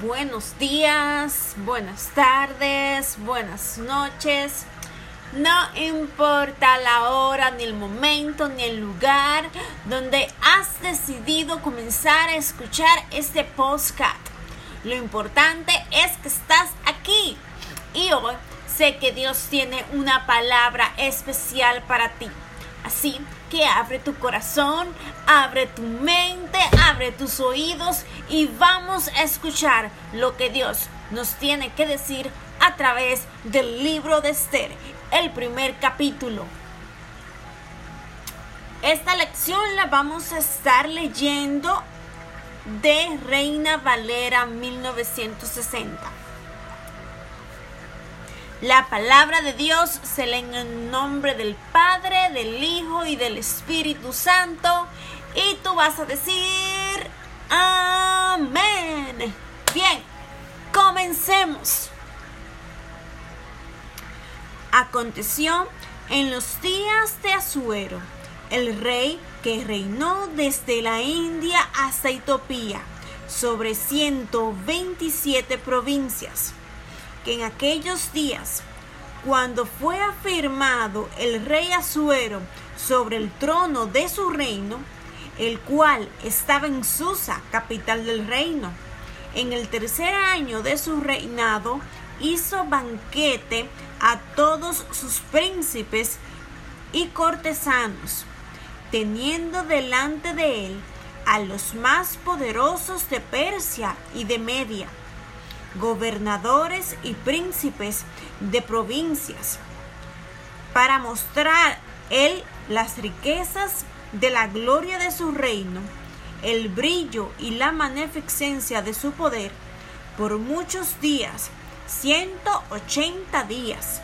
Buenos días, buenas tardes, buenas noches. No importa la hora, ni el momento, ni el lugar donde has decidido comenzar a escuchar este podcast. Lo importante es que estás aquí. Y hoy sé que Dios tiene una palabra especial para ti. Así que abre tu corazón, abre tu mente, abre tus oídos y vamos a escuchar lo que Dios nos tiene que decir a través del libro de Esther, el primer capítulo. Esta lección la vamos a estar leyendo de Reina Valera 1960. La palabra de Dios se lee en el nombre del Padre, del Hijo y del Espíritu Santo. Y tú vas a decir, amén. Bien, comencemos. Aconteció en los días de Azuero, el rey que reinó desde la India hasta Etiopía, sobre 127 provincias en aquellos días, cuando fue afirmado el rey Asuero sobre el trono de su reino, el cual estaba en Susa, capital del reino, en el tercer año de su reinado, hizo banquete a todos sus príncipes y cortesanos, teniendo delante de él a los más poderosos de Persia y de Media gobernadores y príncipes de provincias, para mostrar él las riquezas de la gloria de su reino, el brillo y la magnificencia de su poder, por muchos días, ciento ochenta días.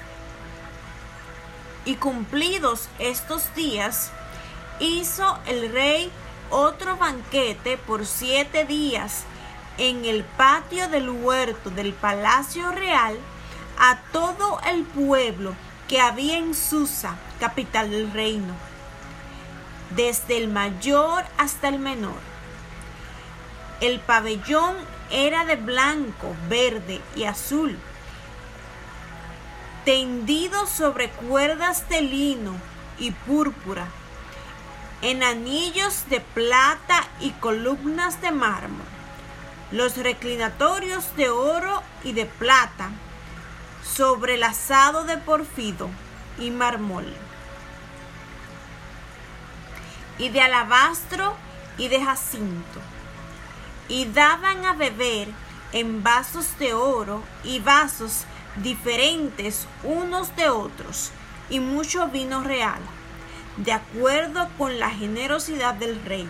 Y cumplidos estos días, hizo el rey otro banquete por siete días en el patio del huerto del Palacio Real a todo el pueblo que había en Susa, capital del reino, desde el mayor hasta el menor. El pabellón era de blanco, verde y azul, tendido sobre cuerdas de lino y púrpura, en anillos de plata y columnas de mármol los reclinatorios de oro y de plata sobre el asado de porfido y marmol, y de alabastro y de jacinto, y daban a beber en vasos de oro y vasos diferentes unos de otros, y mucho vino real, de acuerdo con la generosidad del rey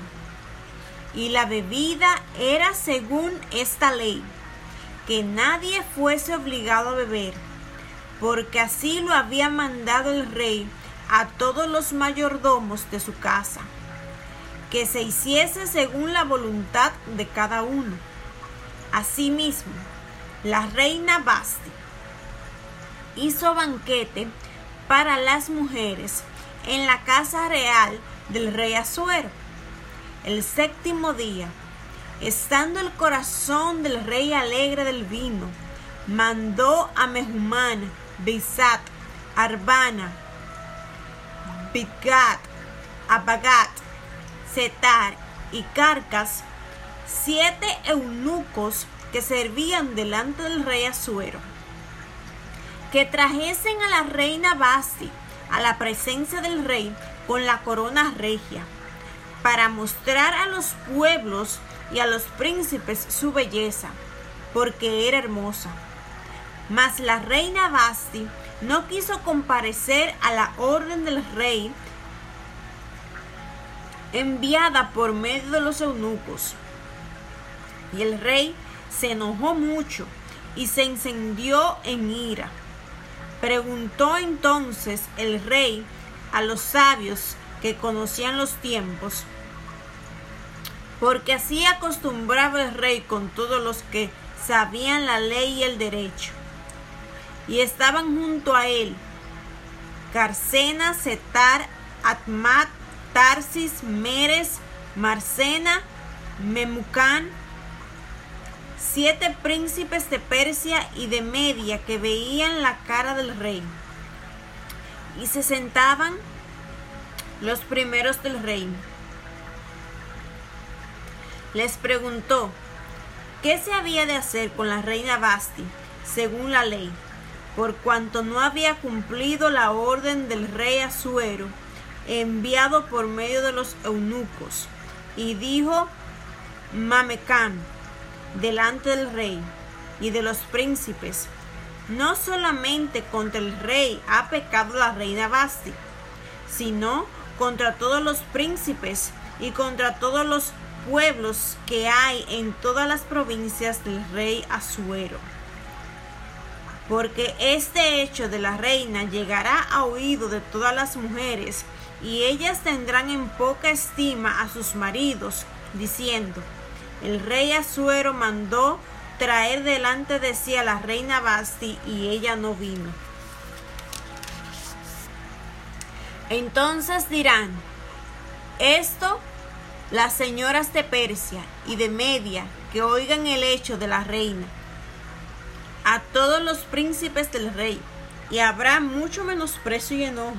y la bebida era según esta ley, que nadie fuese obligado a beber, porque así lo había mandado el rey a todos los mayordomos de su casa, que se hiciese según la voluntad de cada uno. Asimismo, la reina Basti hizo banquete para las mujeres en la casa real del rey Azuero el séptimo día, estando el corazón del rey alegre del vino, mandó a Mehumán, Bisat, Arbana, Bitgat, Abagat, Setar y Carcas, siete eunucos que servían delante del rey Azuero, que trajesen a la reina Basti a la presencia del rey con la corona regia para mostrar a los pueblos y a los príncipes su belleza, porque era hermosa. Mas la reina Basti no quiso comparecer a la orden del rey enviada por medio de los eunucos. Y el rey se enojó mucho y se encendió en ira. Preguntó entonces el rey a los sabios que conocían los tiempos porque así acostumbraba el rey con todos los que sabían la ley y el derecho. Y estaban junto a él Carcena, Setar, Atmat, Tarsis, Meres, Marcena, Memucán, siete príncipes de Persia y de Media que veían la cara del rey. Y se sentaban los primeros del reino. Les preguntó qué se había de hacer con la reina Basti, según la ley, por cuanto no había cumplido la orden del rey Asuero, enviado por medio de los eunucos. Y dijo Mamecán, delante del rey y de los príncipes, no solamente contra el rey ha pecado la reina Basti, sino contra todos los príncipes y contra todos los pueblos que hay en todas las provincias del rey Asuero. Porque este hecho de la reina llegará a oído de todas las mujeres, y ellas tendrán en poca estima a sus maridos, diciendo, el rey Asuero mandó traer delante de sí a la reina Basti y ella no vino. Entonces dirán, esto las señoras de Persia y de Media que oigan el hecho de la reina, a todos los príncipes del rey, y habrá mucho menosprecio y enojo.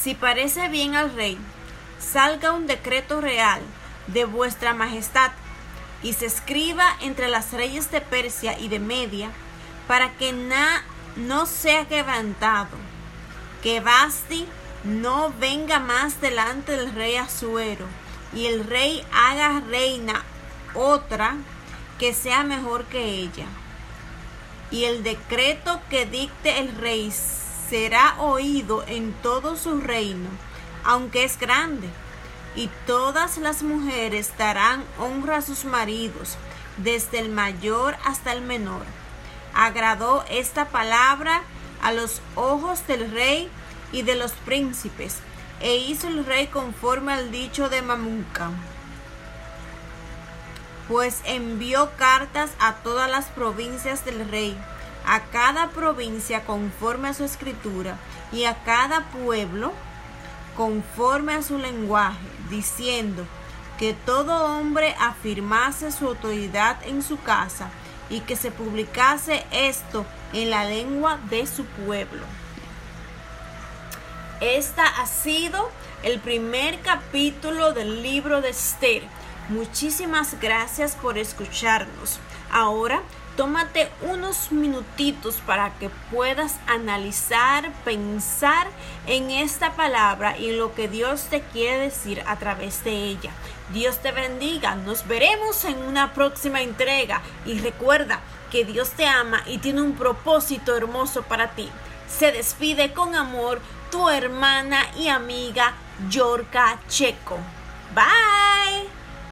Si parece bien al rey, salga un decreto real de vuestra majestad y se escriba entre las reyes de Persia y de Media para que no sea quebrantado, que Basti no venga más delante del rey Asuero y el rey haga reina otra que sea mejor que ella. Y el decreto que dicte el rey será oído en todo su reino, aunque es grande y todas las mujeres darán honra a sus maridos, desde el mayor hasta el menor. Agradó esta palabra a los ojos del rey y de los príncipes, e hizo el rey conforme al dicho de Mamunca. Pues envió cartas a todas las provincias del rey, a cada provincia conforme a su escritura, y a cada pueblo conforme a su lenguaje, diciendo que todo hombre afirmase su autoridad en su casa y que se publicase esto en la lengua de su pueblo. Esta ha sido el primer capítulo del libro de Esther. Muchísimas gracias por escucharnos. Ahora tómate unos minutitos para que puedas analizar, pensar en esta palabra y lo que Dios te quiere decir a través de ella. Dios te bendiga, nos veremos en una próxima entrega y recuerda que Dios te ama y tiene un propósito hermoso para ti. Se despide con amor tu hermana y amiga Yorka Checo. Bye.